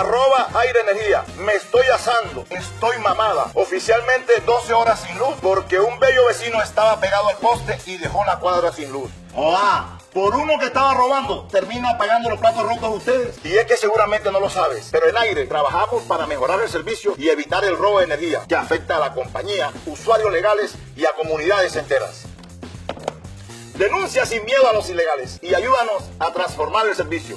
arroba aire energía. Me estoy asando, estoy mamada. Oficialmente 12 horas sin luz porque un bello vecino estaba pegado al poste y dejó la cuadra sin luz. ¡Hola! Por uno que estaba robando, termina pagando los platos rotos ustedes. Y es que seguramente no lo sabes, pero en aire trabajamos para mejorar el servicio y evitar el robo de energía que afecta a la compañía, usuarios legales y a comunidades enteras. Denuncia sin miedo a los ilegales y ayúdanos a transformar el servicio.